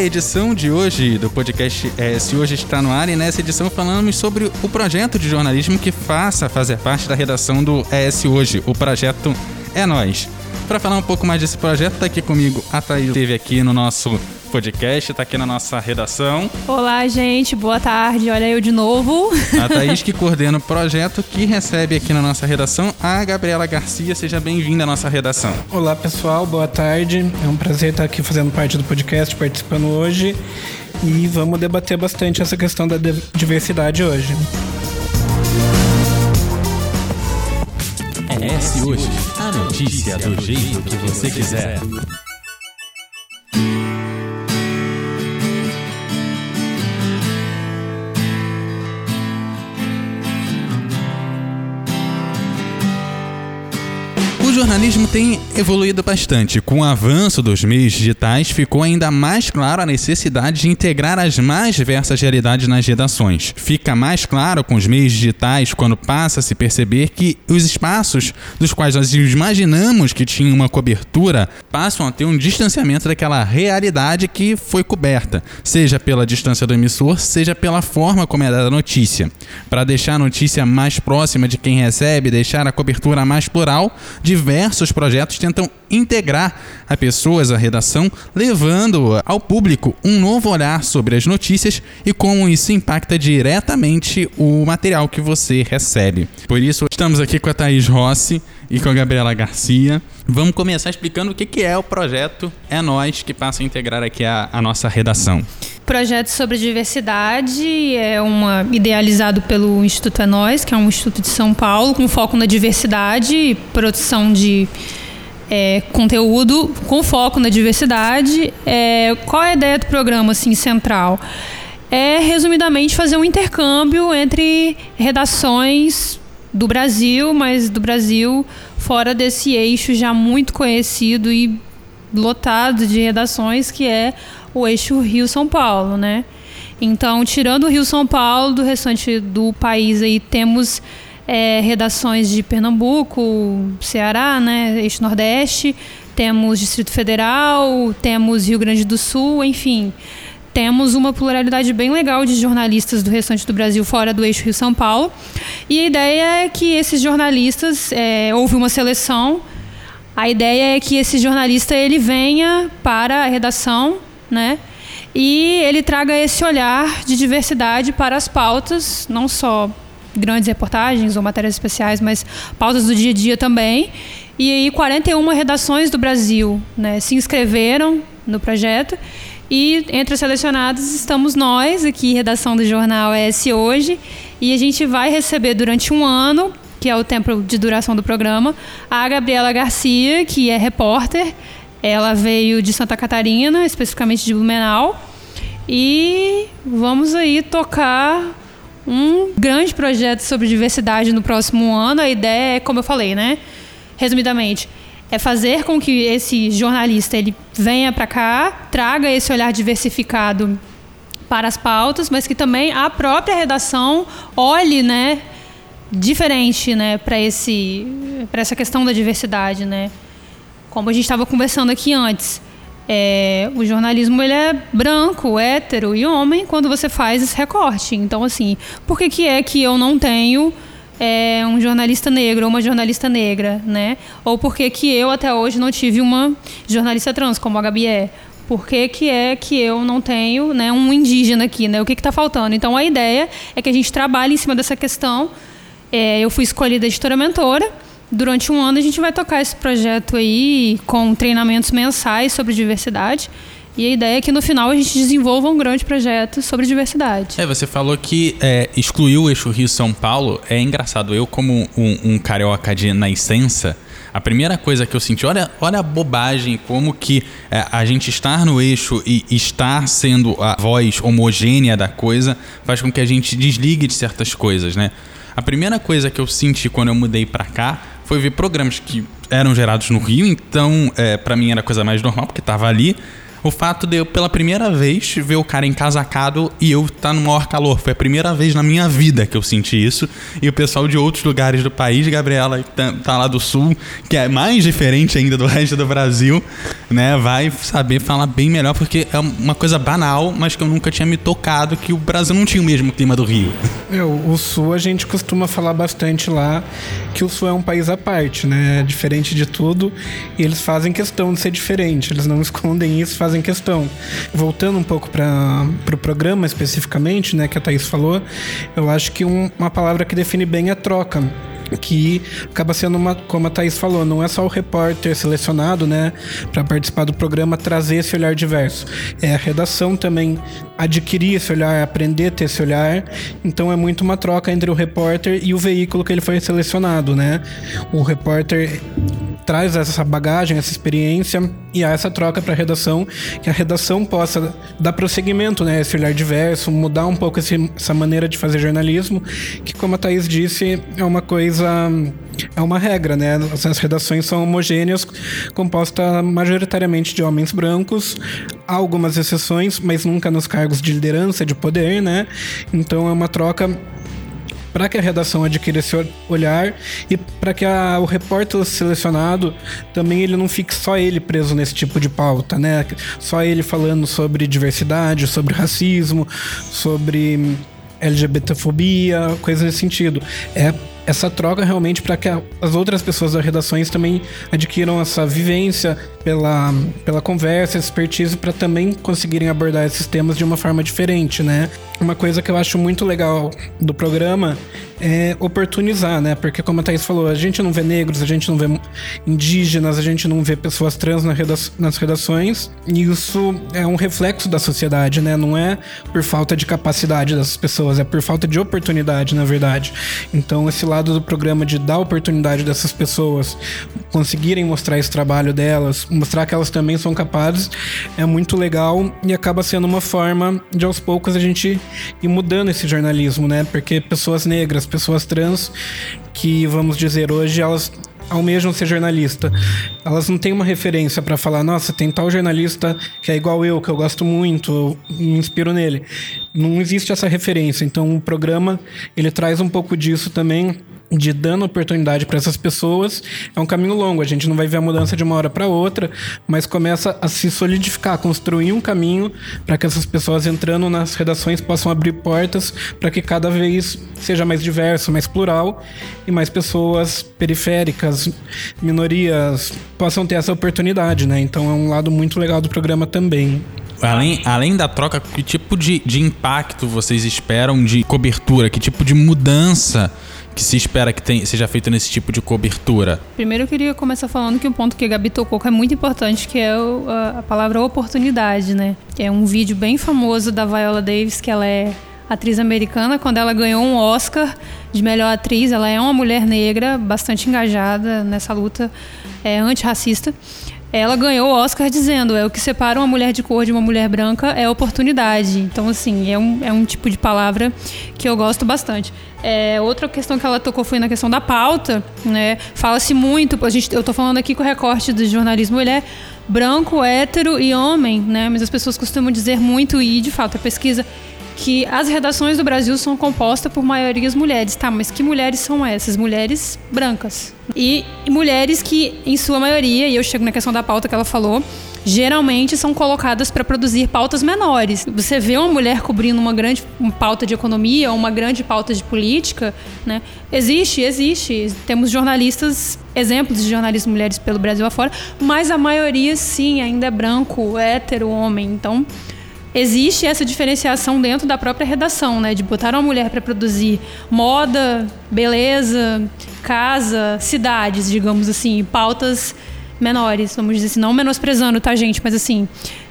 Edição de hoje do podcast é, Se Hoje Está No Ar e nessa edição falamos sobre o projeto de jornalismo que faça fazer parte da redação do ES Hoje, o projeto É Nós. Para falar um pouco mais desse projeto, tá aqui comigo a Thaís, esteve aqui no nosso podcast, tá aqui na nossa redação. Olá, gente, boa tarde, olha eu de novo. A Thaís que coordena o projeto, que recebe aqui na nossa redação a Gabriela Garcia. Seja bem-vinda à nossa redação. Olá, pessoal, boa tarde. É um prazer estar aqui fazendo parte do podcast, participando hoje. E vamos debater bastante essa questão da diversidade hoje. É hoje a notícia do jeito que você quiser. Jornalismo tem evoluído bastante. Com o avanço dos meios digitais, ficou ainda mais claro a necessidade de integrar as mais diversas realidades nas redações. Fica mais claro com os meios digitais quando passa a se perceber que os espaços dos quais nós imaginamos que tinham uma cobertura passam a ter um distanciamento daquela realidade que foi coberta, seja pela distância do emissor, seja pela forma como é dada a notícia. Para deixar a notícia mais próxima de quem recebe, deixar a cobertura mais plural, diversos projetos tentam integrar a pessoas à redação, levando ao público um novo olhar sobre as notícias e como isso impacta diretamente o material que você recebe. Por isso, estamos aqui com a Thaís Rossi e com a Gabriela Garcia. Vamos começar explicando o que é o projeto É Nós, que passa a integrar aqui a, a nossa redação. Projeto sobre diversidade é uma idealizado pelo Instituto É Nós, que é um instituto de São Paulo com foco na diversidade e produção de é, conteúdo com foco na diversidade. É, qual é a ideia do programa assim central? É resumidamente fazer um intercâmbio entre redações do Brasil, mas do Brasil fora desse eixo já muito conhecido e lotado de redações que é o eixo Rio-São Paulo, né? Então, tirando o Rio-São Paulo, do restante do país aí temos é, redações de Pernambuco, Ceará, né, eixo Nordeste, temos Distrito Federal, temos Rio Grande do Sul, enfim, temos uma pluralidade bem legal de jornalistas do restante do Brasil fora do eixo Rio-São Paulo. E a ideia é que esses jornalistas, é, houve uma seleção, a ideia é que esse jornalista ele venha para a redação né? E ele traga esse olhar de diversidade para as pautas, não só grandes reportagens ou matérias especiais, mas pautas do dia a dia também. E aí 41 redações do Brasil né, se inscreveram no projeto e entre os selecionados estamos nós aqui, redação do jornal ES Hoje, e a gente vai receber durante um ano, que é o tempo de duração do programa, a Gabriela Garcia, que é repórter, ela veio de Santa Catarina, especificamente de Blumenau. E vamos aí tocar um grande projeto sobre diversidade no próximo ano. A ideia é, como eu falei, né? Resumidamente, é fazer com que esse jornalista ele venha para cá, traga esse olhar diversificado para as pautas, mas que também a própria redação olhe, né, diferente, né, para esse para essa questão da diversidade, né? Como a gente estava conversando aqui antes, é, o jornalismo ele é branco, hétero e homem quando você faz esse recorte. Então, assim, por que, que é que eu não tenho é, um jornalista negro ou uma jornalista negra, né? Ou por que, que eu até hoje não tive uma jornalista trans, como a Gabi é? Por que, que é que eu não tenho né, um indígena aqui, né? O que está faltando? Então, a ideia é que a gente trabalhe em cima dessa questão. É, eu fui escolhida editora mentora, Durante um ano a gente vai tocar esse projeto aí com treinamentos mensais sobre diversidade. E a ideia é que no final a gente desenvolva um grande projeto sobre diversidade. É, você falou que é, excluiu o eixo Rio-São Paulo. É engraçado, eu como um, um, carioca de nascença, a primeira coisa que eu senti, olha, olha a bobagem, como que é, a gente estar no eixo e estar sendo a voz homogênea da coisa faz com que a gente desligue de certas coisas, né? A primeira coisa que eu senti quando eu mudei para cá foi ver programas que eram gerados no Rio, então é, para mim era coisa mais normal, porque tava ali. O fato de eu, pela primeira vez, ver o cara encasacado e eu estar tá no maior calor. Foi a primeira vez na minha vida que eu senti isso. E o pessoal de outros lugares do país, Gabriela, tá, tá lá do sul, que é mais diferente ainda do resto do Brasil, né? Vai saber falar bem melhor, porque é uma coisa banal, mas que eu nunca tinha me tocado, que o Brasil não tinha o mesmo clima do Rio. É, o sul a gente costuma falar bastante lá que o sul é um país à parte, né? É diferente de tudo. E eles fazem questão de ser diferente. Eles não escondem isso, fazem questão. Voltando um pouco para o pro programa especificamente, né, que a Thaís falou, eu acho que um, uma palavra que define bem é troca que acaba sendo uma, como a Thaís falou, não é só o repórter selecionado, né, para participar do programa trazer esse olhar diverso. É a redação também adquirir esse olhar, aprender a ter esse olhar. Então é muito uma troca entre o repórter e o veículo que ele foi selecionado, né? O repórter traz essa bagagem, essa experiência e há essa troca para a redação, que a redação possa dar prosseguimento, né, esse olhar diverso, mudar um pouco esse, essa maneira de fazer jornalismo, que como a Thaís disse, é uma coisa é uma regra, né? As redações são homogêneas, composta majoritariamente de homens brancos, há algumas exceções, mas nunca nos cargos de liderança, de poder, né? Então é uma troca para que a redação adquira esse olhar e para que a, o repórter selecionado também ele não fique só ele preso nesse tipo de pauta, né? Só ele falando sobre diversidade, sobre racismo, sobre LGBTfobia, coisas nesse sentido. É essa troca realmente para que as outras pessoas das redações também adquiram essa vivência pela, pela conversa, expertise para também conseguirem abordar esses temas de uma forma diferente, né? Uma coisa que eu acho muito legal do programa é oportunizar, né? Porque como a Thaís falou, a gente não vê negros, a gente não vê indígenas, a gente não vê pessoas trans nas redações, e isso é um reflexo da sociedade, né? Não é por falta de capacidade dessas pessoas, é por falta de oportunidade, na verdade. Então esse lado do programa de dar oportunidade dessas pessoas conseguirem mostrar esse trabalho delas, mostrar que elas também são capazes, é muito legal e acaba sendo uma forma de aos poucos a gente ir mudando esse jornalismo, né? Porque pessoas negras, pessoas trans, que vamos dizer hoje, elas almejam ser jornalista. Elas não têm uma referência para falar, nossa, tem tal jornalista que é igual eu, que eu gosto muito, eu me inspiro nele. Não existe essa referência. Então o programa, ele traz um pouco disso também de dando oportunidade para essas pessoas. É um caminho longo, a gente não vai ver a mudança de uma hora para outra, mas começa a se solidificar, construir um caminho para que essas pessoas entrando nas redações possam abrir portas para que cada vez seja mais diverso, mais plural e mais pessoas periféricas, minorias possam ter essa oportunidade, né? Então é um lado muito legal do programa também. Além, além da troca, que tipo de, de impacto vocês esperam de cobertura? Que tipo de mudança que se espera que tem, seja feito nesse tipo de cobertura? Primeiro eu queria começar falando que um ponto que a Gabi tocou que é muito importante, que é o, a, a, palavra oportunidade, né? É um vídeo bem famoso da Viola Davis, que ela é atriz americana, quando ela ganhou um Oscar de melhor atriz, ela é uma mulher negra, bastante engajada nessa luta é, antirracista. Ela ganhou o Oscar dizendo: é o que separa uma mulher de cor de uma mulher branca é oportunidade. Então, assim, é um, é um tipo de palavra que eu gosto bastante. É, outra questão que ela tocou foi na questão da pauta, né? Fala-se muito, a gente, eu estou falando aqui com o recorte do jornalismo mulher, branco, hétero e homem, né? Mas as pessoas costumam dizer muito, e de fato a pesquisa que as redações do Brasil são compostas por maiorias mulheres, tá? Mas que mulheres são essas? Mulheres brancas. E, mulheres que, em sua maioria, e eu chego na questão da pauta que ela falou, geralmente são colocadas para produzir pautas menores. Você vê uma mulher cobrindo uma grande pauta de economia ou uma grande pauta de política, né? Existe, existe. Temos jornalistas, exemplos de jornalistas mulheres pelo Brasil afora, mas a maioria sim ainda é branco, hétero, homem. Então, existe essa diferenciação dentro da própria redação, né? De botar uma mulher para produzir moda, beleza, casa, cidades, digamos assim, pautas menores, vamos dizer assim, não menosprezando, tá, gente? Mas assim,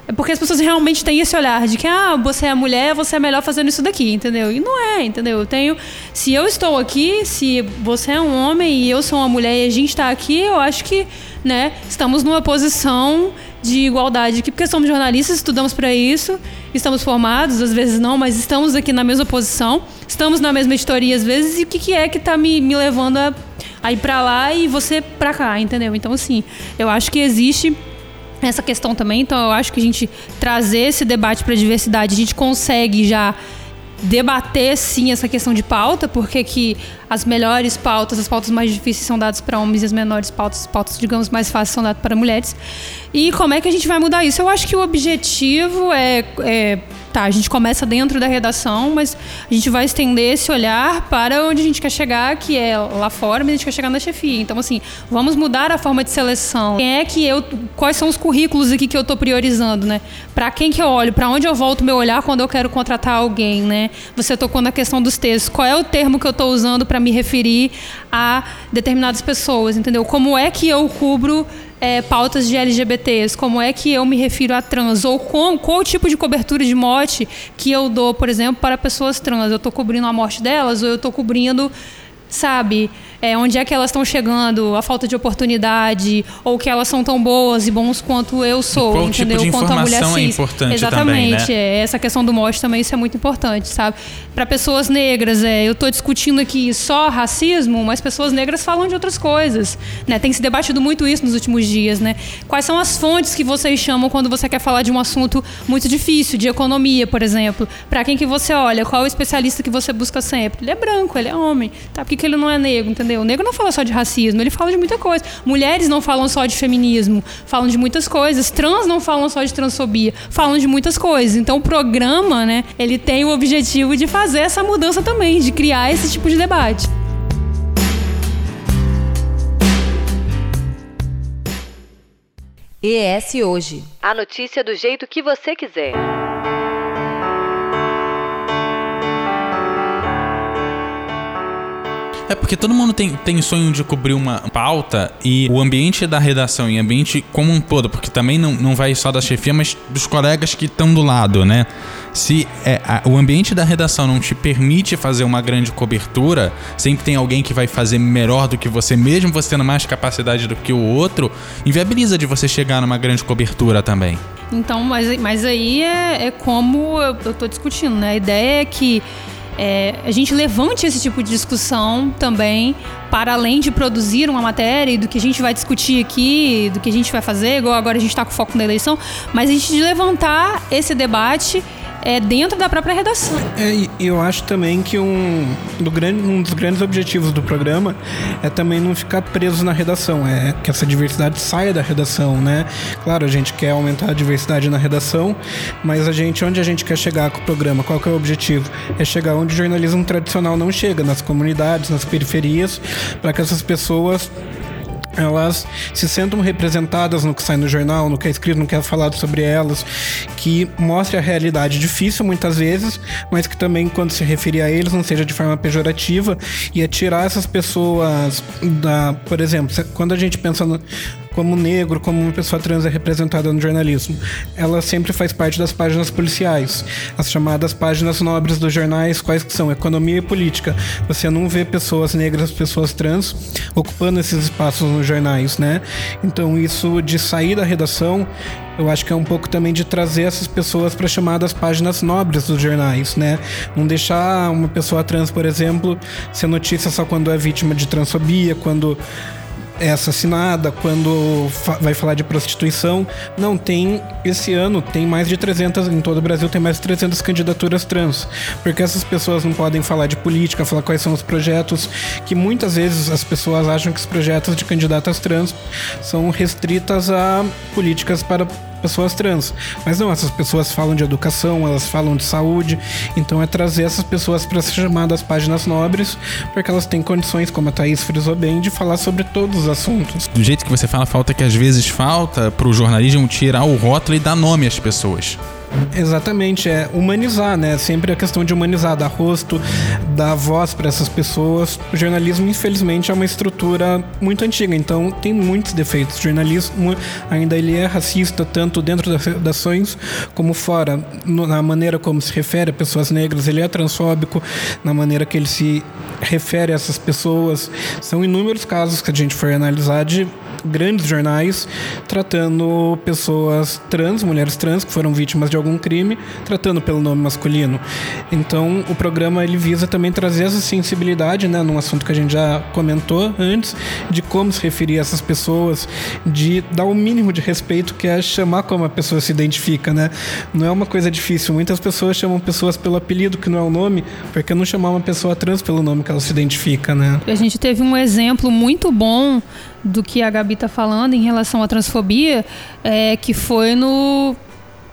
é porque as pessoas realmente têm esse olhar de que, ah, você é mulher, você é melhor fazendo isso daqui, entendeu? E não é, entendeu? Eu tenho. Se eu estou aqui, se você é um homem e eu sou uma mulher e a gente está aqui, eu acho que, né, estamos numa posição de igualdade aqui, porque somos jornalistas, estudamos para isso, estamos formados, às vezes não, mas estamos aqui na mesma posição, estamos na mesma história às vezes, e o que, que é que está me, me levando a, a ir para lá e você para cá, entendeu? Então, assim, eu acho que existe essa questão também. Então, eu acho que a gente trazer esse debate para a diversidade, a gente consegue já debater sim essa questão de pauta, porque que as melhores pautas, as pautas mais difíceis são dadas para homens e as menores pautas, as pautas, digamos, mais fáceis são dadas para mulheres. E como é que a gente vai mudar isso? Eu acho que o objetivo é, é tá, a gente começa dentro da redação, mas a gente vai estender esse olhar para onde a gente quer chegar, que é lá fora, mas a gente quer chegar na chefia. Então, assim, vamos mudar a forma de seleção. Quem é que eu. Quais são os currículos aqui que eu estou priorizando, né? Para quem que eu olho? Para onde eu volto meu olhar quando eu quero contratar alguém, né? Você tocou na questão dos textos. Qual é o termo que eu estou usando para me referir a determinadas pessoas, entendeu? Como é que eu cubro é, pautas de LGBTs, como é que eu me refiro a trans, ou com, qual o tipo de cobertura de morte que eu dou, por exemplo, para pessoas trans. Eu estou cobrindo a morte delas ou eu estou cobrindo, sabe, é, onde é que elas estão chegando, a falta de oportunidade, ou que elas são tão boas e bons quanto eu sou, Qual entendeu? Tipo de quanto a mulher é cis. importante Exatamente, também, né? é, essa questão do morte também isso é muito importante, sabe? Para pessoas negras, é, eu estou discutindo aqui só racismo, mas pessoas negras falam de outras coisas, né? Tem se debatido muito isso nos últimos dias, né? Quais são as fontes que vocês chamam quando você quer falar de um assunto muito difícil, de economia, por exemplo? Para quem que você olha? Qual é o especialista que você busca sempre? Ele é branco, ele é homem, tá? Por que, que ele não é negro, entendeu? O negro não fala só de racismo, ele fala de muita coisa. Mulheres não falam só de feminismo, falam de muitas coisas. Trans não falam só de transfobia, falam de muitas coisas. Então o programa, né, ele tem o objetivo de fazer essa mudança também, de criar esse tipo de debate. ES Hoje. A notícia do jeito que você quiser. É porque todo mundo tem, tem sonho de cobrir uma pauta e o ambiente da redação e ambiente como um todo, porque também não, não vai só da chefia, mas dos colegas que estão do lado, né? Se é, a- o ambiente da redação não te permite fazer uma grande cobertura, sempre tem alguém que vai fazer melhor do que você, mesmo você tendo mais capacidade do que o outro, inviabiliza de você chegar numa grande cobertura também. Então, mas, mas aí é, é como eu, eu tô discutindo, né? A ideia é que é, a gente levante esse tipo de discussão também, para além de produzir uma matéria e do que a gente vai discutir aqui, do que a gente vai fazer, igual agora a gente está com foco na eleição, mas a gente levantar esse debate é, dentro da própria redação. É, eu acho também que um, do grande, um dos grandes objetivos do programa é também não ficar preso na redação, é que essa diversidade saia da redação, né? Claro, a gente quer aumentar a diversidade na redação, mas a gente, onde a gente quer chegar com o programa, qual que é o objetivo? É chegar onde o jornalismo tradicional não chega, nas comunidades, nas periferias, para que essas pessoas elas se sentam representadas no que sai no jornal, no que é escrito, no que é falado sobre elas, que mostre a realidade difícil muitas vezes, mas que também quando se referir a eles não seja de forma pejorativa e é tirar essas pessoas da, por exemplo, quando a gente pensa no como negro, como uma pessoa trans é representada no jornalismo. Ela sempre faz parte das páginas policiais, as chamadas páginas nobres dos jornais, quais que são economia e política. Você não vê pessoas negras, pessoas trans ocupando esses espaços nos jornais, né? Então isso de sair da redação eu acho que é um pouco também de trazer essas pessoas para chamadas páginas nobres dos jornais, né? Não deixar uma pessoa trans, por exemplo, ser notícia só quando é vítima de transfobia, quando é assassinada, quando fa- vai falar de prostituição. Não, tem esse ano tem mais de 300 em todo o Brasil tem mais de 300 candidaturas trans, porque essas pessoas não podem falar de política, falar quais são os projetos, que muitas vezes as pessoas acham que os projetos de candidatas trans são restritas a políticas para pessoas trans. Mas não, essas pessoas falam de educação, elas falam de saúde, então é trazer essas pessoas para ser chamadas páginas nobres, porque elas têm condições, como a Thaís frisou bem, de falar sobre todos os assuntos. Do jeito que você fala, falta que às vezes falta pro jornalismo tirar o rótulo e dar nome às pessoas. Exatamente, é humanizar, né? Sempre a questão de humanizar, dar rosto, dar voz para essas pessoas. O jornalismo, infelizmente, é uma estrutura muito antiga, então tem muitos defeitos. O jornalismo ainda ele é racista, tanto dentro das redações como fora. Na maneira como se refere a pessoas negras, ele é transfóbico, na maneira que ele se refere a essas pessoas. São inúmeros casos que a gente for analisar de grandes jornais tratando pessoas trans, mulheres trans que foram vítimas de algum crime, tratando pelo nome masculino. Então, o programa ele visa também trazer essa sensibilidade, né, num assunto que a gente já comentou antes, de como se referir a essas pessoas, de dar o mínimo de respeito que é chamar como a pessoa se identifica, né? Não é uma coisa difícil. Muitas pessoas chamam pessoas pelo apelido que não é o nome, porque não chamar uma pessoa trans pelo nome que ela se identifica, né? A gente teve um exemplo muito bom do que a Gabi está falando em relação à transfobia, é, que foi no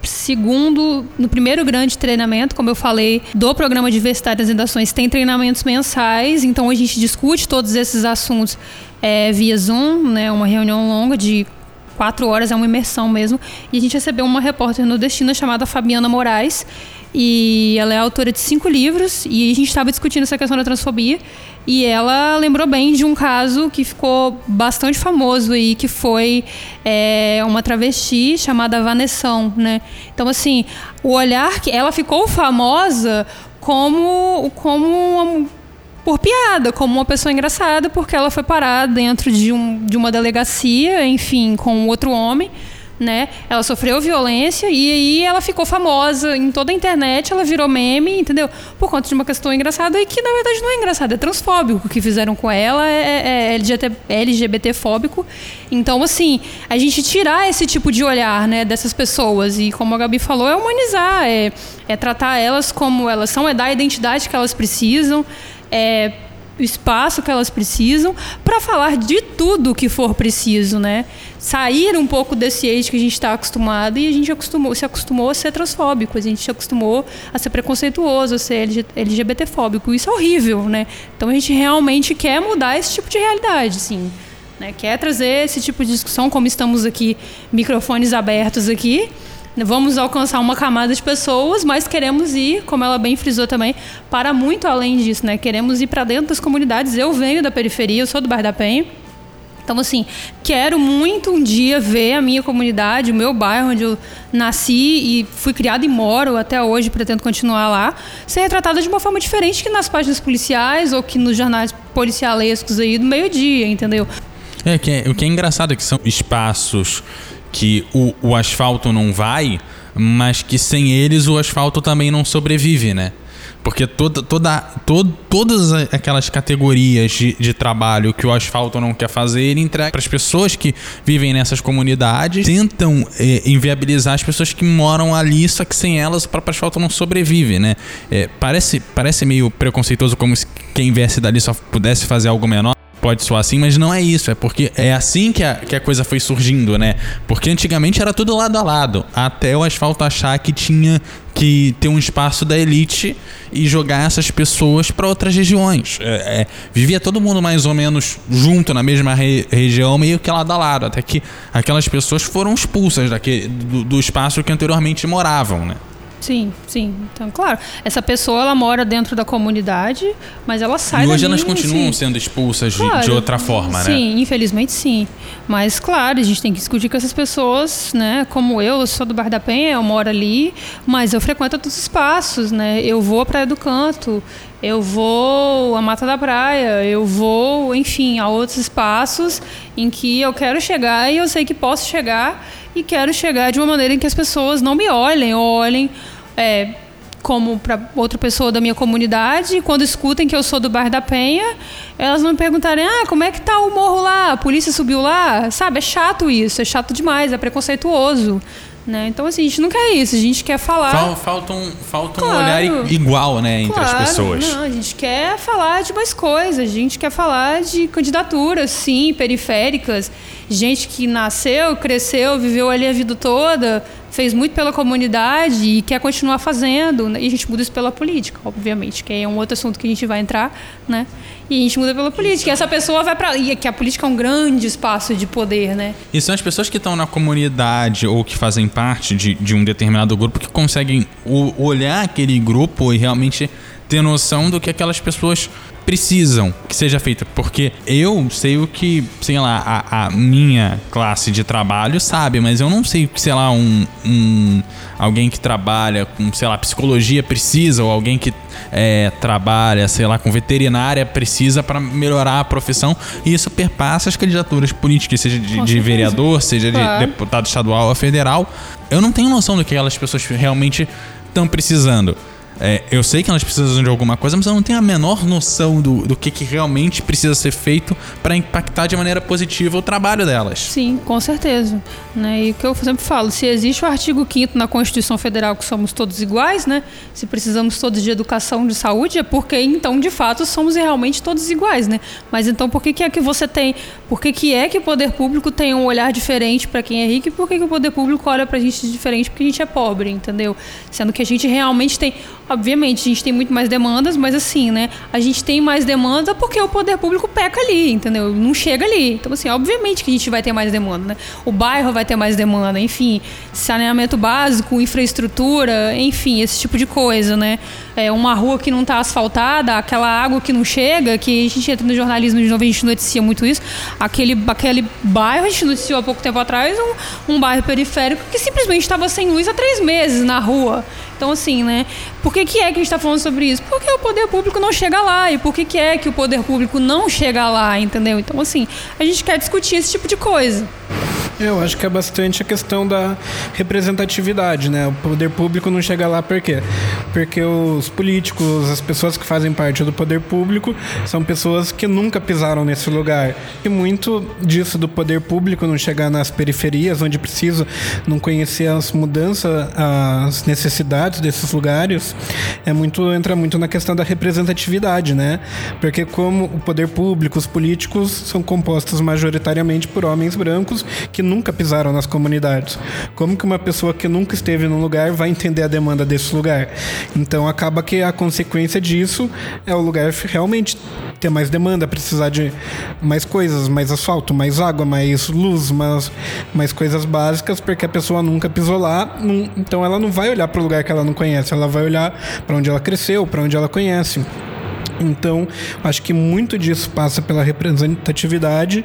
segundo, no primeiro grande treinamento, como eu falei, do programa Diversidade das Ações, tem treinamentos mensais, então a gente discute todos esses assuntos é, via Zoom, né, uma reunião longa de quatro horas, é uma imersão mesmo, e a gente recebeu uma repórter nordestina chamada Fabiana Moraes, e ela é autora de cinco livros e a gente estava discutindo essa questão da transfobia e ela lembrou bem de um caso que ficou bastante famoso e que foi é, uma travesti chamada Vanessão, né? Então assim, o olhar que ela ficou famosa como como uma, por piada, como uma pessoa engraçada, porque ela foi parar dentro de, um, de uma delegacia, enfim, com outro homem né? Ela sofreu violência e aí ela ficou famosa em toda a internet, ela virou meme, entendeu? Por conta de uma questão engraçada e que na verdade não é engraçada, é transfóbico. O que fizeram com ela é, é, é LGBT-fóbico. Então, assim, a gente tirar esse tipo de olhar, né, dessas pessoas e, como a Gabi falou, é humanizar, é, é tratar elas como elas são, é dar a identidade que elas precisam, é espaço que elas precisam para falar de tudo que for preciso, né? Sair um pouco desse eixo que a gente está acostumado e a gente acostumou, se acostumou a ser transfóbico, a gente se acostumou a ser preconceituoso, a ser LGBTfóbico. Isso é horrível, né? Então a gente realmente quer mudar esse tipo de realidade, sim. Né? Quer trazer esse tipo de discussão, como estamos aqui, microfones abertos aqui, Vamos alcançar uma camada de pessoas, mas queremos ir, como ela bem frisou também, para muito além disso, né? Queremos ir para dentro das comunidades. Eu venho da periferia, eu sou do Bairro da Penha. Então, assim, quero muito um dia ver a minha comunidade, o meu bairro onde eu nasci e fui criado e moro até hoje, pretendo continuar lá, ser retratada de uma forma diferente que nas páginas policiais ou que nos jornais policialescos aí do meio-dia, entendeu? É, que é, o que é engraçado é que são espaços que o, o asfalto não vai, mas que sem eles o asfalto também não sobrevive, né? Porque toda, toda, todo, todas aquelas categorias de, de, trabalho que o asfalto não quer fazer, ele entrega para as pessoas que vivem nessas comunidades, tentam é, inviabilizar as pessoas que moram ali, só que sem elas o próprio asfalto não sobrevive, né? É, parece, parece meio preconceituoso como se quem viesse dali só pudesse fazer algo menor pode soar assim, mas não é isso. É porque é assim que a, que a coisa foi surgindo, né? Porque antigamente era tudo lado a lado. Até o asfalto achar que tinha que ter um espaço da elite e jogar essas pessoas para outras regiões. É, é, vivia todo mundo mais ou menos junto na mesma re região, meio que lado a lado, até que aquelas pessoas foram expulsas daquele, do, do espaço que anteriormente moravam, né? Sim, sim. Então, claro, essa pessoa ela mora dentro da comunidade, mas ela sai E hoje elas continuam sim. sendo expulsas claro, de, de, outra forma, sim, né? Sim, infelizmente sim. Mas, claro, a gente tem que discutir com essas pessoas, né? Como eu, eu sou do Bar da Penha, eu moro ali, mas eu frequento outros espaços, né? Eu vou à Praia do Canto, eu vou à Mata da Praia, eu vou, enfim, a outros espaços em que eu quero chegar e eu sei que posso chegar e quero chegar de uma maneira em que as pessoas não me olhem ou olhem é, como para outra pessoa da minha comunidade, quando escutem que eu sou do Bar da Penha, elas não me perguntarem: "Ah, como é que tá o morro lá? A polícia subiu lá?". Sabe? É chato isso, é chato demais, é preconceituoso. Né? Então, assim, a gente não quer isso, a gente quer falar. Fal, falta um, falta claro, um olhar igual, né, entre claro, as pessoas. Não, a gente quer falar de mais coisas, a gente quer falar de candidaturas, sim, periféricas, gente que nasceu, cresceu, viveu ali a vida toda, fez muito pela comunidade e quer continuar fazendo. Né? E a gente muda isso pela política, obviamente, que é um outro assunto que a gente vai entrar, né? E a gente muda pela política. E essa pessoa vai para e que a política é um grande espaço de poder, né? E são as pessoas que estão na comunidade ou que fazem parte de, de um determinado grupo que conseguem olhar aquele grupo e realmente ter noção do que aquelas pessoas precisam que seja feita. Porque eu sei o que, sei lá, a, a, minha classe de trabalho sabe, mas eu não sei o que, sei lá, um, um alguém que trabalha com, sei lá, psicologia precisa, ou alguém que é, trabalha, sei lá, com veterinária, precisa para melhorar a profissão. E isso perpassa as candidaturas políticas, seja de, de vereador, seja de deputado estadual ou federal. Eu não tenho noção do que aquelas pessoas realmente estão precisando. É, eu sei que elas precisam de alguma coisa, mas eu não tenho a menor noção do, do que, que realmente precisa ser feito para impactar de maneira positiva o trabalho delas. Sim, com certeza. Né? E o que eu sempre falo, se existe o artigo 5 na Constituição Federal que somos todos iguais, né? Se precisamos todos de educação, de saúde, é porque então, de fato, somos realmente todos iguais, né? Mas então por que, que é que você tem. Por que, que é que o poder público tem um olhar diferente para quem é rico e por que, que o poder público olha pra gente diferente porque a gente é pobre, entendeu? Sendo que a gente realmente tem. Obviamente, a gente tem muito mais demandas, mas assim, né? A gente tem mais demanda porque o poder público peca ali, entendeu? Não chega ali. Então, assim, obviamente que a gente vai ter mais demanda, né? O bairro vai ter mais demanda, enfim, saneamento básico, infraestrutura, enfim, esse tipo de coisa, né? É uma rua que não está asfaltada, aquela água que não chega, que a gente entra no jornalismo de novo, a gente noticia muito isso. Aquele, aquele bairro, a gente noticiou há pouco tempo atrás, um, um bairro periférico que simplesmente estava sem luz há três meses na rua. Então, assim, né? Que, que é que a gente está falando sobre isso? Porque o poder público não chega lá. E por que, que é que o poder público não chega lá, entendeu? Então, assim, a gente quer discutir esse tipo de coisa. Eu acho que é bastante a questão da representatividade, né? O poder público não chega lá por quê? Porque os políticos, as pessoas que fazem parte do poder público, são pessoas que nunca pisaram nesse lugar. E muito disso do poder público não chegar nas periferias, onde precisa não conhecer as mudanças, as necessidades desses lugares, é muito entra muito na questão da representatividade, né? Porque como o poder público, os políticos são compostos majoritariamente por homens brancos que nunca pisaram nas comunidades. Como que uma pessoa que nunca esteve num lugar vai entender a demanda desse lugar? Então acaba que a consequência disso é o lugar realmente ter mais demanda, precisar de mais coisas, mais asfalto, mais água, mais luz, mais, mais coisas básicas, porque a pessoa nunca pisou lá, não- então ela não vai olhar para o lugar que ela não conhece, ela vai olhar para onde ela cresceu, para onde ela conhece. Então, acho que muito disso passa pela representatividade.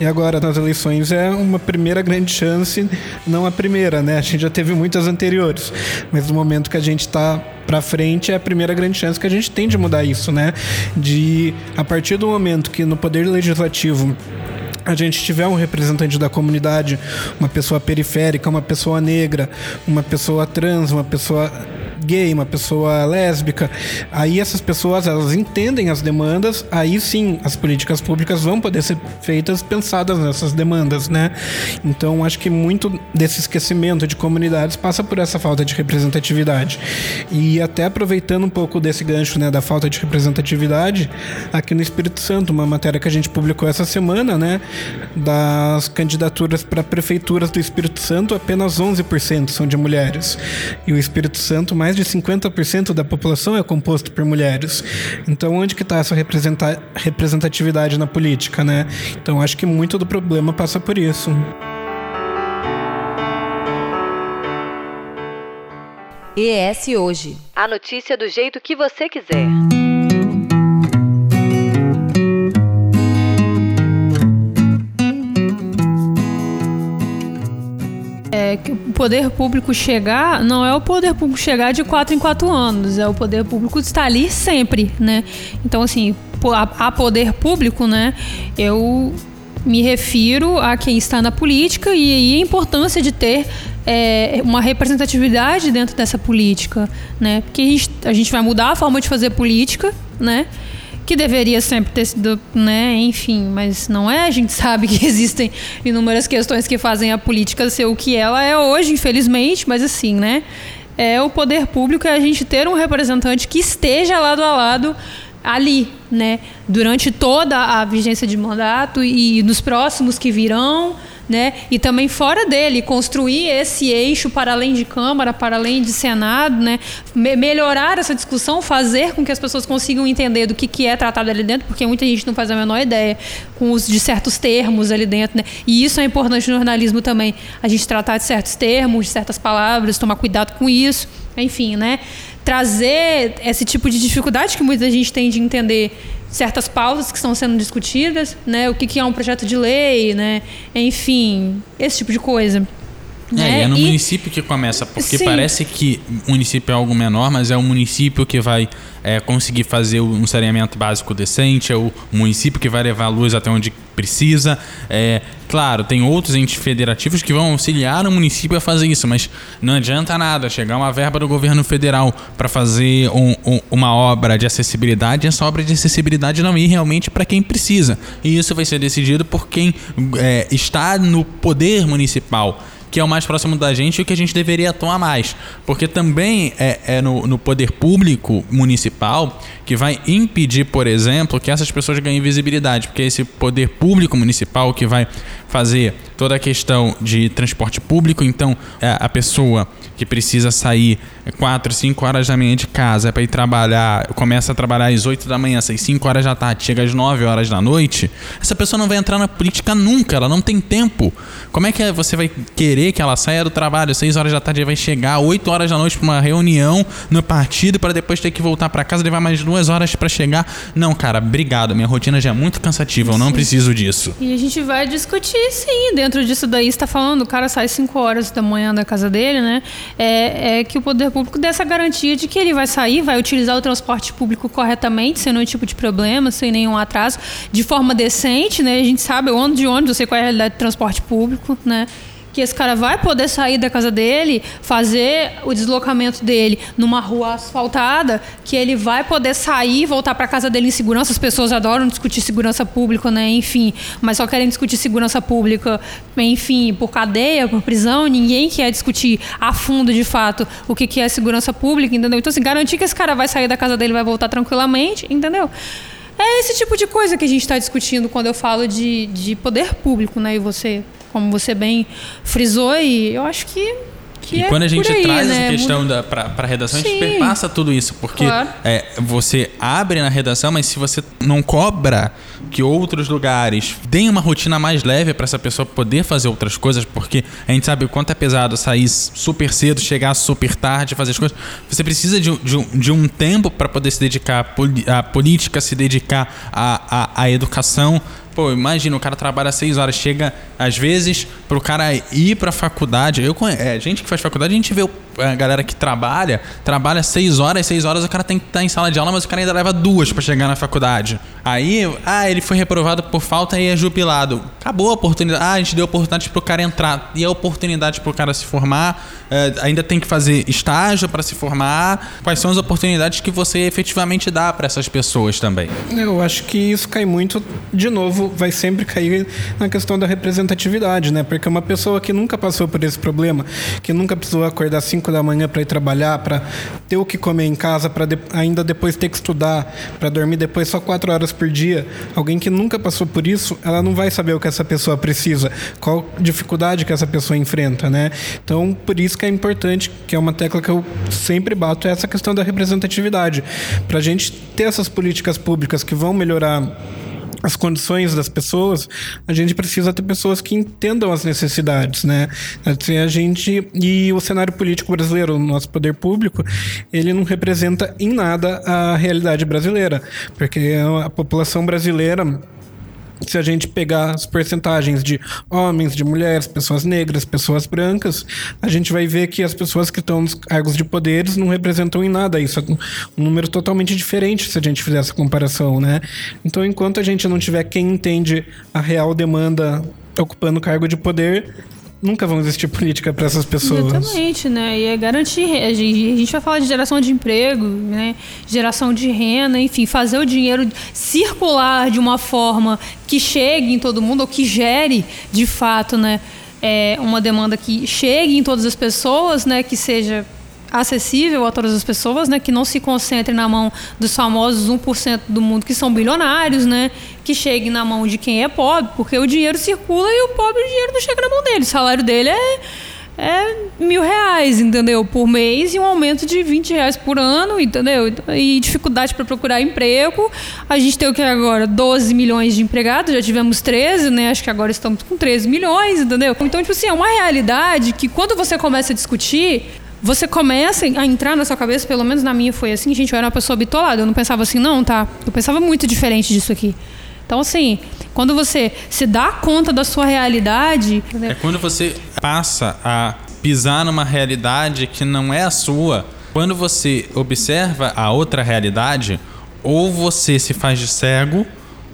E agora, nas eleições, é uma primeira grande chance, não a primeira, né? A gente já teve muitas anteriores. Mas no momento que a gente está para frente, é a primeira grande chance que a gente tem de mudar isso, né? De, a partir do momento que no Poder Legislativo a gente tiver um representante da comunidade, uma pessoa periférica, uma pessoa negra, uma pessoa trans, uma pessoa gay, uma pessoa lésbica, aí essas pessoas elas entendem as demandas, aí sim as políticas públicas vão poder ser feitas pensadas nessas demandas, né? Então acho que muito desse esquecimento de comunidades passa por essa falta de representatividade. E até aproveitando um pouco desse gancho, né, da falta de representatividade, aqui no Espírito Santo, uma matéria que a gente publicou essa semana, né, das candidaturas para prefeituras do Espírito Santo, apenas 11% são de mulheres. E o Espírito Santo, mais de 50% da população é composto por mulheres. Então, onde que está essa representa- representatividade na política, né? Então, acho que muito do problema passa por isso. ES Hoje. A notícia do jeito que você quiser. Que o poder público chegar não é o poder público chegar de quatro em quatro anos, é o poder público estar ali sempre, né? Então, assim, a, a poder público, né? Eu me refiro a quem está na política e a importância de ter é, uma representatividade dentro dessa política, né? Porque a gente, a gente vai mudar a forma de fazer política, né? Que deveria sempre ter sido, né, enfim, mas não é. A gente sabe que existem inúmeras questões que fazem a política ser o que ela é hoje, infelizmente, mas assim, né, é o poder público é a gente ter um representante que esteja lado a lado ali, né, durante toda a vigência de mandato e nos próximos que virão, né? E também fora dele, construir esse eixo para além de Câmara, para além de Senado, né? Me- melhorar essa discussão, fazer com que as pessoas consigam entender do que, que é tratado ali dentro, porque muita gente não faz a menor ideia com os de certos termos ali dentro, né? E isso é importante no jornalismo também, a gente tratar de certos termos, de certas palavras, tomar cuidado com isso, enfim, né? Trazer esse tipo de dificuldade que muita gente tem de entender certas pautas que estão sendo discutidas, né? O que, que é um projeto de lei, né? Enfim, esse tipo de coisa. Né? É, é no E- município que começa, porque Sim. parece que o município é algo menor, mas é o município que vai é, conseguir fazer um saneamento básico decente, é o município que vai levar a luz até onde precisa. É, claro, tem outros entes federativos que vão auxiliar o município a fazer isso, mas não adianta nada chegar uma verba do governo federal para fazer um- um- uma obra de acessibilidade, essa obra de acessibilidade não ir realmente para quem precisa. E isso vai ser decidido por quem é, está no poder municipal que é o mais próximo da gente e o que a gente deveria atuar mais. Porque também é, é no, no poder público municipal que vai impedir, por exemplo, que essas pessoas ganhem visibilidade. Porque é esse poder público municipal que vai fazer toda a questão de transporte público. Então, é, a pessoa que precisa sair 4, 5 horas da manhã de casa para ir trabalhar, começa a trabalhar às 8 da manhã, sai 5 horas da tarde, chega às 9 horas da noite, essa pessoa não vai entrar na política nunca, ela não tem tempo. Como é que você vai querer que ela saia do trabalho 6 horas da tarde e vai chegar 8 horas da noite para uma reunião no partido para depois ter que voltar para casa, levar mais duas horas para chegar? Não, cara, obrigado, minha rotina já é muito cansativa, eu não preciso disso. E a gente vai discutir, sim, dentro disso daí, você tá falando, o cara sai 5 horas da manhã da casa dele, né? É, é que o poder público dê essa garantia de que ele vai sair, vai utilizar o transporte público corretamente, sem nenhum tipo de problema, sem nenhum atraso, de forma decente, né? A gente sabe, eu ando de ônibus, eu sei qual é a realidade do transporte público, né? Que esse cara vai poder sair da casa dele, fazer o deslocamento dele numa rua asfaltada, que ele vai poder sair voltar para casa dele em segurança. As pessoas adoram discutir segurança pública, né? Enfim, mas só querem discutir segurança pública, enfim, por cadeia, por prisão. Ninguém quer discutir a fundo, de fato, o que é segurança pública, entendeu? Então, assim, garantir que esse cara vai sair da casa dele vai voltar tranquilamente, entendeu? É esse tipo de coisa que a gente está discutindo quando eu falo de, de poder público, né? E você, como você bem frisou, e eu acho que. E é quando a gente aí, traz né? essa questão da, pra, pra redação, a gente Sim. perpassa tudo isso. Porque Claro. é, você abre na redação, mas se você não cobra que outros lugares deem uma rotina mais leve para essa pessoa poder fazer outras coisas, porque a gente sabe o quanto é pesado sair super cedo, chegar super tarde, fazer as coisas. Você precisa de, um- de de um tempo para poder se dedicar à política, se dedicar à, à, à educação. Pô, imagina, o cara trabalha seis horas, chega às vezes pro cara ir pra faculdade. Eu conhe- é, gente que faz faculdade, a gente vê o- a galera que trabalha, trabalha seis horas, seis horas o cara tem que estar em sala de aula, mas o cara ainda leva duas pra chegar na faculdade. Aí, ah, ele foi reprovado por falta e é jubilado. Acabou a oportunidade. Ah, a gente deu oportunidade pro cara entrar. E a oportunidade pro cara se formar, é, ainda tem que fazer estágio pra se formar. Quais são as oportunidades que você efetivamente dá pra essas pessoas também? Eu acho que isso cai muito, de novo, vai sempre cair na questão da representatividade, né? Porque uma pessoa que nunca passou por esse problema, que nunca precisou acordar 5 da manhã para ir trabalhar, para ter o que comer em casa, para ainda depois ter que estudar, para dormir depois só 4 horas por dia, alguém que nunca passou por isso, ela não vai saber o que essa pessoa precisa, qual dificuldade que essa pessoa enfrenta, né? Então, por isso que é importante, que é uma tecla que eu sempre bato, é essa questão da representatividade. Para a gente ter essas políticas públicas que vão melhorar as condições das pessoas, a gente precisa ter pessoas que entendam as necessidades, né? Assim, a gente e o cenário político brasileiro, o nosso poder público, ele não representa em nada a realidade brasileira, porque a população brasileira se a gente pegar as porcentagens de homens, de mulheres, pessoas negras, pessoas brancas, a gente vai ver que as pessoas que estão nos cargos de poderes não representam em nada isso. É um número totalmente diferente se a gente fizer essa comparação, né? Então, enquanto a gente não tiver quem entende a real demanda ocupando cargo de poder, nunca vão existir política para essas pessoas. Exatamente, né? E é garantir. A gente, a gente vai falar de geração de emprego, né? Geração de renda, enfim, fazer o dinheiro circular de uma forma que chegue em todo mundo, ou que gere, de fato, né? É, uma demanda que chegue em todas as pessoas, né? Que seja acessível a todas as pessoas, né? Que não se concentre na mão dos famosos 1% do mundo que são bilionários, né? Que chegue na mão de quem é pobre, porque o dinheiro circula e o pobre o dinheiro não chega na mão dele. O salário dele é, é mil reais, entendeu? Por mês e um aumento de 20 reais por ano, entendeu? E dificuldade para procurar emprego. A gente tem o que agora? 12 milhões de empregados, já tivemos 13, né? Acho que agora estamos com 13 milhões, entendeu? Então, tipo assim, é uma realidade que quando você começa a discutir, você começa a entrar na sua cabeça, pelo menos na minha foi assim, gente, eu era uma pessoa bitolada, eu não pensava assim, não, tá? Eu pensava muito diferente disso aqui. Então, assim, quando você se dá conta da sua realidade, É quando você passa a pisar numa realidade que não é a sua, quando você observa a outra realidade, ou você se faz de cego,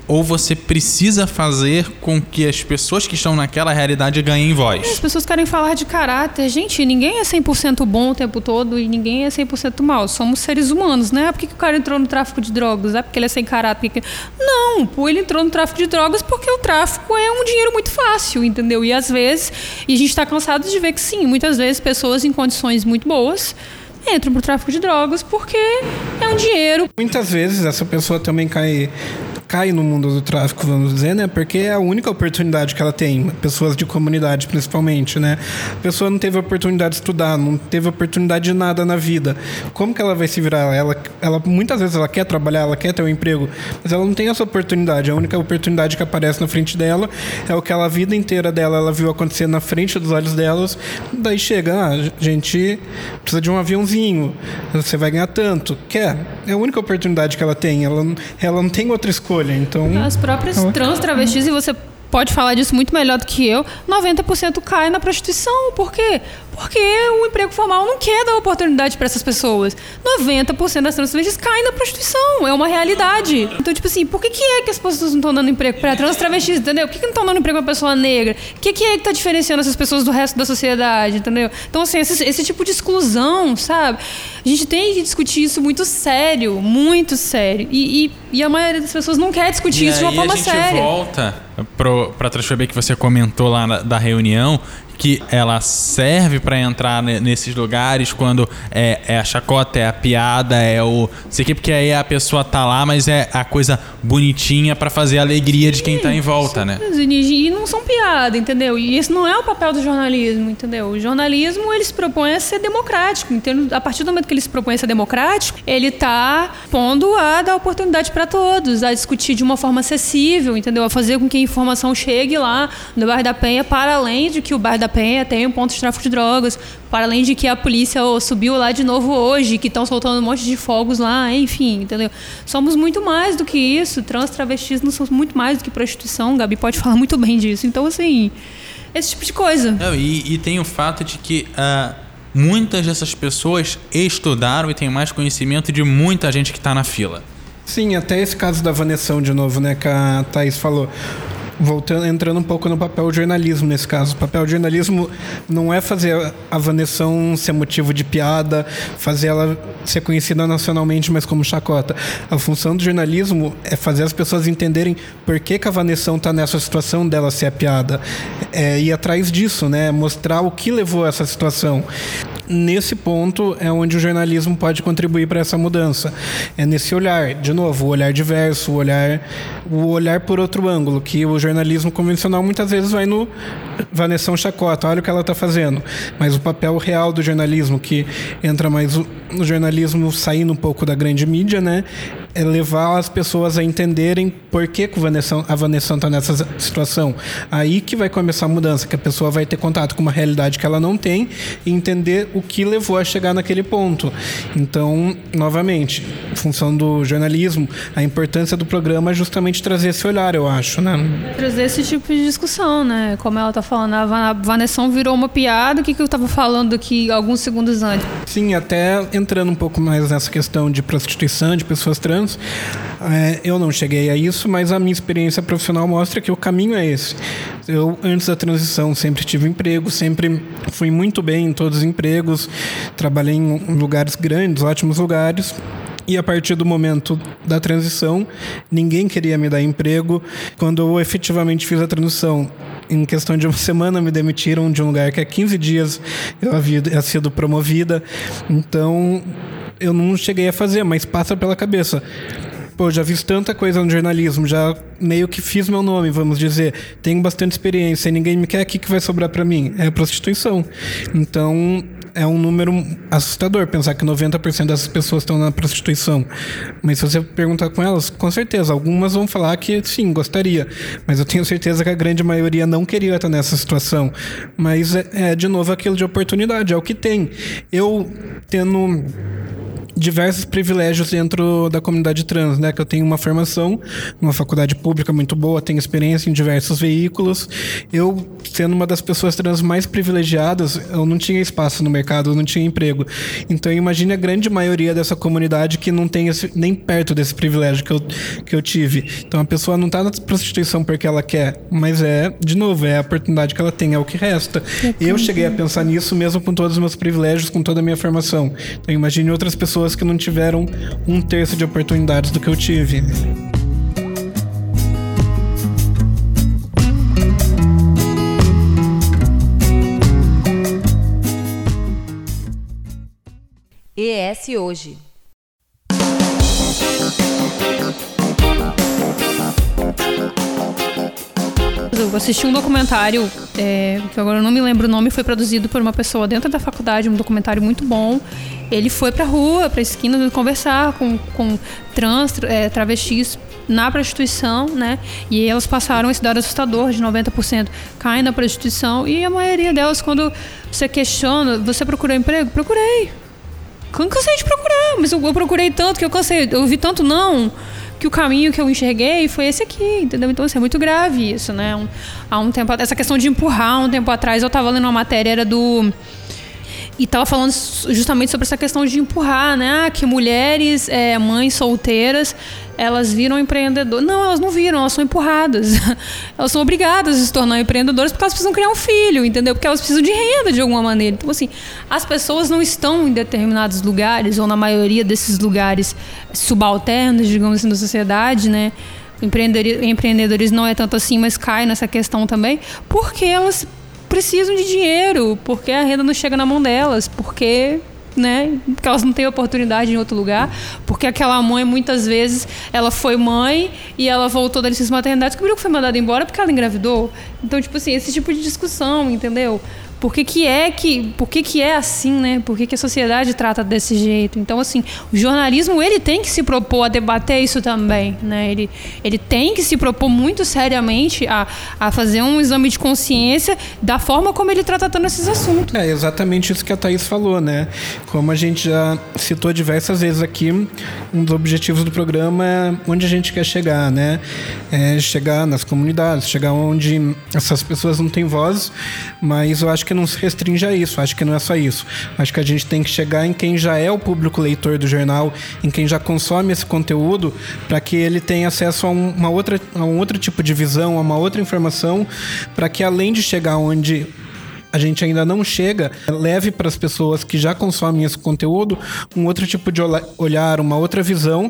ou você precisa fazer com que as pessoas que estão naquela realidade ganhem voz. As pessoas querem falar de caráter. Gente, ninguém é 100% bom o tempo todo e ninguém é 100% mal. Somos seres humanos, né? Por que, que o cara entrou no tráfico de drogas? É porque ele é sem caráter? Porque... Não, ele entrou no tráfico de drogas porque o tráfico é um dinheiro muito fácil, entendeu? E às vezes, e a gente está cansado de ver que sim, muitas vezes pessoas em condições muito boas entram pro tráfico de drogas porque é um dinheiro. Muitas vezes essa pessoa também cai cai no mundo do tráfico, vamos dizer, né? Porque é a única oportunidade que ela tem, pessoas de comunidade principalmente, né? A pessoa não teve oportunidade de estudar, não teve oportunidade de nada na vida. Como que ela vai se virar? Ela, ela muitas vezes ela quer trabalhar, ela quer ter um emprego, mas ela não tem essa oportunidade. A única oportunidade que aparece na frente dela é o que ela a vida inteira dela ela viu acontecer na frente dos olhos delas. Daí chega, ah, gente precisa de um aviãozinho, você vai ganhar tanto. Quer? É a única oportunidade que ela tem. Ela, ela não tem outra escolha escolha. Então, As próprias trans travestis, e você pode falar disso muito melhor do que eu, 90% cai na prostituição. Por quê? Porque o emprego formal não quer dar oportunidade para essas pessoas. 90% das trans caem na prostituição. É uma realidade. Então, tipo assim, por que, que é que as pessoas não estão dando emprego para trans travestis, entendeu? Por que, que não estão dando emprego para pessoa negra? O que, que é que está diferenciando essas pessoas do resto da sociedade, entendeu? Então, assim, esse, esse tipo de exclusão, sabe? A gente tem que discutir isso muito sério, muito sério. E, e, e a maioria das pessoas não quer discutir e isso de uma forma séria. a gente volta para a transfobia que você comentou lá na, da reunião, que ela serve para entrar nesses lugares quando é, é, a chacota, é a piada, é o. Sei que porque aí a pessoa tá lá, mas é a coisa bonitinha para fazer a alegria de quem tá em volta, né? E não são piada, entendeu? E esse não é o papel do jornalismo, entendeu? O jornalismo ele se propõe a ser democrático. Entendeu? A partir do momento que ele se propõe a ser democrático, ele tá pondo a dar oportunidade para todos, a discutir de uma forma acessível, entendeu? A fazer com que a informação chegue lá no bairro da Penha, para além de que o bairro da Penha tem um ponto de tráfico de drogas, para além de que a polícia subiu lá de novo hoje, que estão soltando um monte de fogos lá, enfim, entendeu? Somos muito mais do que isso, trans, travestis não somos muito mais do que prostituição, Gabi pode falar muito bem disso. Então, assim, esse tipo de coisa. Não, e, e, tem o fato de que uh, muitas dessas pessoas estudaram e têm mais conhecimento de muita gente que está na fila. Sim, até esse caso da Vanessão de novo, né, que a Thaís falou voltando, entrando um pouco no papel jornalismo nesse caso. O papel jornalismo não é fazer a Vanessão ser motivo de piada, fazer ela ser conhecida nacionalmente, mas como chacota. A função do jornalismo é fazer as pessoas entenderem por que, que a Vanessão está nessa situação dela ser a piada. É ir atrás disso, né? Mostrar o que levou a essa situação. Nesse ponto é onde o jornalismo pode contribuir para essa mudança. É nesse olhar, de novo, o olhar diverso, o olhar, o olhar por outro ângulo, que o jornalismo convencional muitas vezes vai no Vanessão Chacota, olha o que ela está fazendo. Mas o papel real do jornalismo, que entra mais no jornalismo saindo um pouco da grande mídia, né? É levar as pessoas a entenderem por que, que a Vanessa está nessa situação. Aí que vai começar a mudança, que a pessoa vai ter contato com uma realidade que ela não tem e entender o que levou a chegar naquele ponto. Então, novamente, função do jornalismo, a importância do programa é justamente trazer esse olhar, eu acho, né? Trazer esse tipo de discussão, né? Como ela está falando, a Vanessa virou uma piada, o que, que eu estava falando aqui alguns segundos antes? Sim, até entrando um pouco mais nessa questão de prostituição, de pessoas trans, é, eu não cheguei a isso, mas a minha experiência profissional mostra que o caminho é esse. Eu, antes da transição, sempre tive emprego, sempre fui muito bem em todos os empregos, trabalhei em lugares grandes, ótimos lugares. E a partir do momento da transição, ninguém queria me dar emprego. Quando eu efetivamente fiz a transição, em questão de uma semana me demitiram de um lugar que há 15 dias eu havia sido promovida. Então, eu não cheguei a fazer, mas passa pela cabeça. Pô, já fiz tanta coisa no jornalismo, já meio que fiz meu nome, vamos dizer. Tenho bastante experiência ninguém me quer, o que, que vai sobrar para mim? É a prostituição. Então, é um número assustador pensar que 90% dessas pessoas estão na prostituição. Mas se você perguntar com elas, com certeza, algumas vão falar que sim, gostaria. Mas eu tenho certeza que a grande maioria não queria estar nessa situação. Mas é, é de novo aquilo de oportunidade, é o que tem. Eu tendo diversos privilégios dentro da comunidade trans, né? Que eu tenho uma formação numa faculdade pública muito boa, tenho experiência em diversos veículos. Eu, sendo uma das pessoas trans mais privilegiadas, eu não tinha espaço no mercado, eu não tinha emprego. Então imagine a grande maioria dessa comunidade que não tem esse, nem perto desse privilégio que eu, que eu tive. Então a pessoa não está na prostituição porque ela quer, mas é, de novo, é a oportunidade que ela tem, é o que resta. Eu cheguei a pensar nisso mesmo com todos os meus privilégios, com toda a minha formação. Então imagine outras pessoas que não tiveram um terço de oportunidades do que eu tive. ES Hoje. Eu assisti um documentário, é, que agora eu não me lembro o nome, foi produzido por uma pessoa dentro da faculdade, um documentário muito bom. Ele foi pra rua, pra esquina, conversar com, com trans, é, travestis na prostituição, né? E elas passaram esse dado assustador de 90% caem na prostituição e a maioria delas, quando você questiona, você procurou emprego? Procurei. Cansei de procurar, mas eu, eu procurei tanto que eu cansei, eu vi tanto não que o caminho que eu enxerguei foi esse aqui, entendeu? Então, assim, é muito grave isso, né? Um, há um tempo, essa questão de empurrar, um tempo atrás eu estava lendo uma matéria, era do e estava falando justamente sobre essa questão de empurrar, né? Ah, que mulheres, é, mães solteiras, elas viram empreendedoras. Não, elas não viram, elas são empurradas. elas são obrigadas a se tornar empreendedoras porque elas precisam criar um filho, entendeu? Porque elas precisam de renda de alguma maneira. Então, assim, as pessoas não estão em determinados lugares, ou na maioria desses lugares subalternos, digamos assim, da sociedade, né? Empreendedorismo não é tanto assim, mas cai nessa questão também, porque elas precisam de dinheiro, porque a renda não chega na mão delas, porque né? Porque elas não têm oportunidade em outro lugar, porque aquela mãe muitas vezes ela foi mãe e ela voltou da licença maternidade, descobriu que foi mandada embora porque ela engravidou. Então, tipo assim, esse tipo de discussão, entendeu? Por que, que é que, por que, que é assim, né? Por que, que a sociedade trata desse jeito? Então, assim, o jornalismo ele tem que se propor a debater isso também, né? Ele, ele tem que se propor muito seriamente a, a fazer um exame de consciência da forma como ele está tratando esses assuntos. É exatamente isso que a Thaís falou, né? Como a gente já citou diversas vezes aqui, um dos objetivos do programa é onde a gente quer chegar, né? É chegar nas comunidades, chegar onde essas pessoas não têm voz, mas eu acho que não se restringe a isso, acho que não é só isso. Acho que a gente tem que chegar em quem já é o público leitor do jornal, em quem já consome esse conteúdo, para que ele tenha acesso a uma outra, a um outro tipo de visão, a uma outra informação, para que além de chegar onde a gente ainda não chega, leve para as pessoas que já consomem esse conteúdo um outro tipo de olhar, uma outra visão,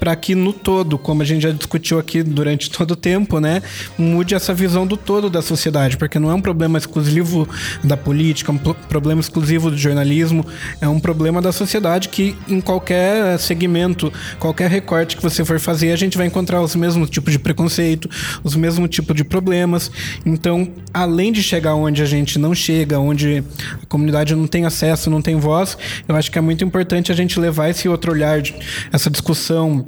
para que no todo, como a gente já discutiu aqui durante todo o tempo, né, mude essa visão do todo da sociedade, porque não é um problema exclusivo da política, é um problema exclusivo do jornalismo, é um problema da sociedade que em qualquer segmento, qualquer recorte que você for fazer, a gente vai encontrar os mesmos tipos de preconceito, os mesmos tipos de problemas. Então, além de chegar onde a gente não chega, onde a comunidade não tem acesso, não tem voz, eu acho que é muito importante a gente levar esse outro olhar, essa discussão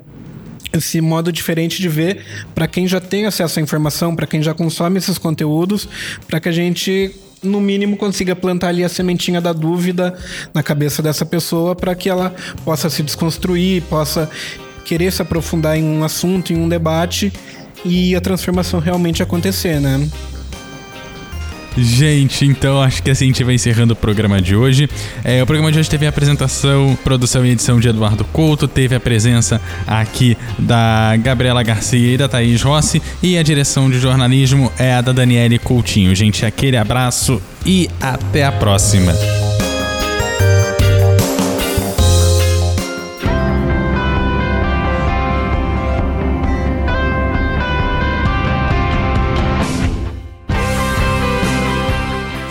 esse modo diferente de ver para quem já tem acesso à informação, para quem já consome esses conteúdos, para que a gente no mínimo consiga plantar ali a sementinha da dúvida na cabeça dessa pessoa para que ela possa se desconstruir, possa querer se aprofundar em um assunto, em um debate e a transformação realmente acontecer, né? Gente, então acho que assim a gente vai encerrando o programa de hoje. É, o programa de hoje teve a apresentação, produção e edição de Eduardo Couto, teve a presença aqui da Gabriela Garcia e da Thaís Rossi, e a direção de jornalismo é a da Daniele Coutinho. Gente, aquele abraço e até a próxima.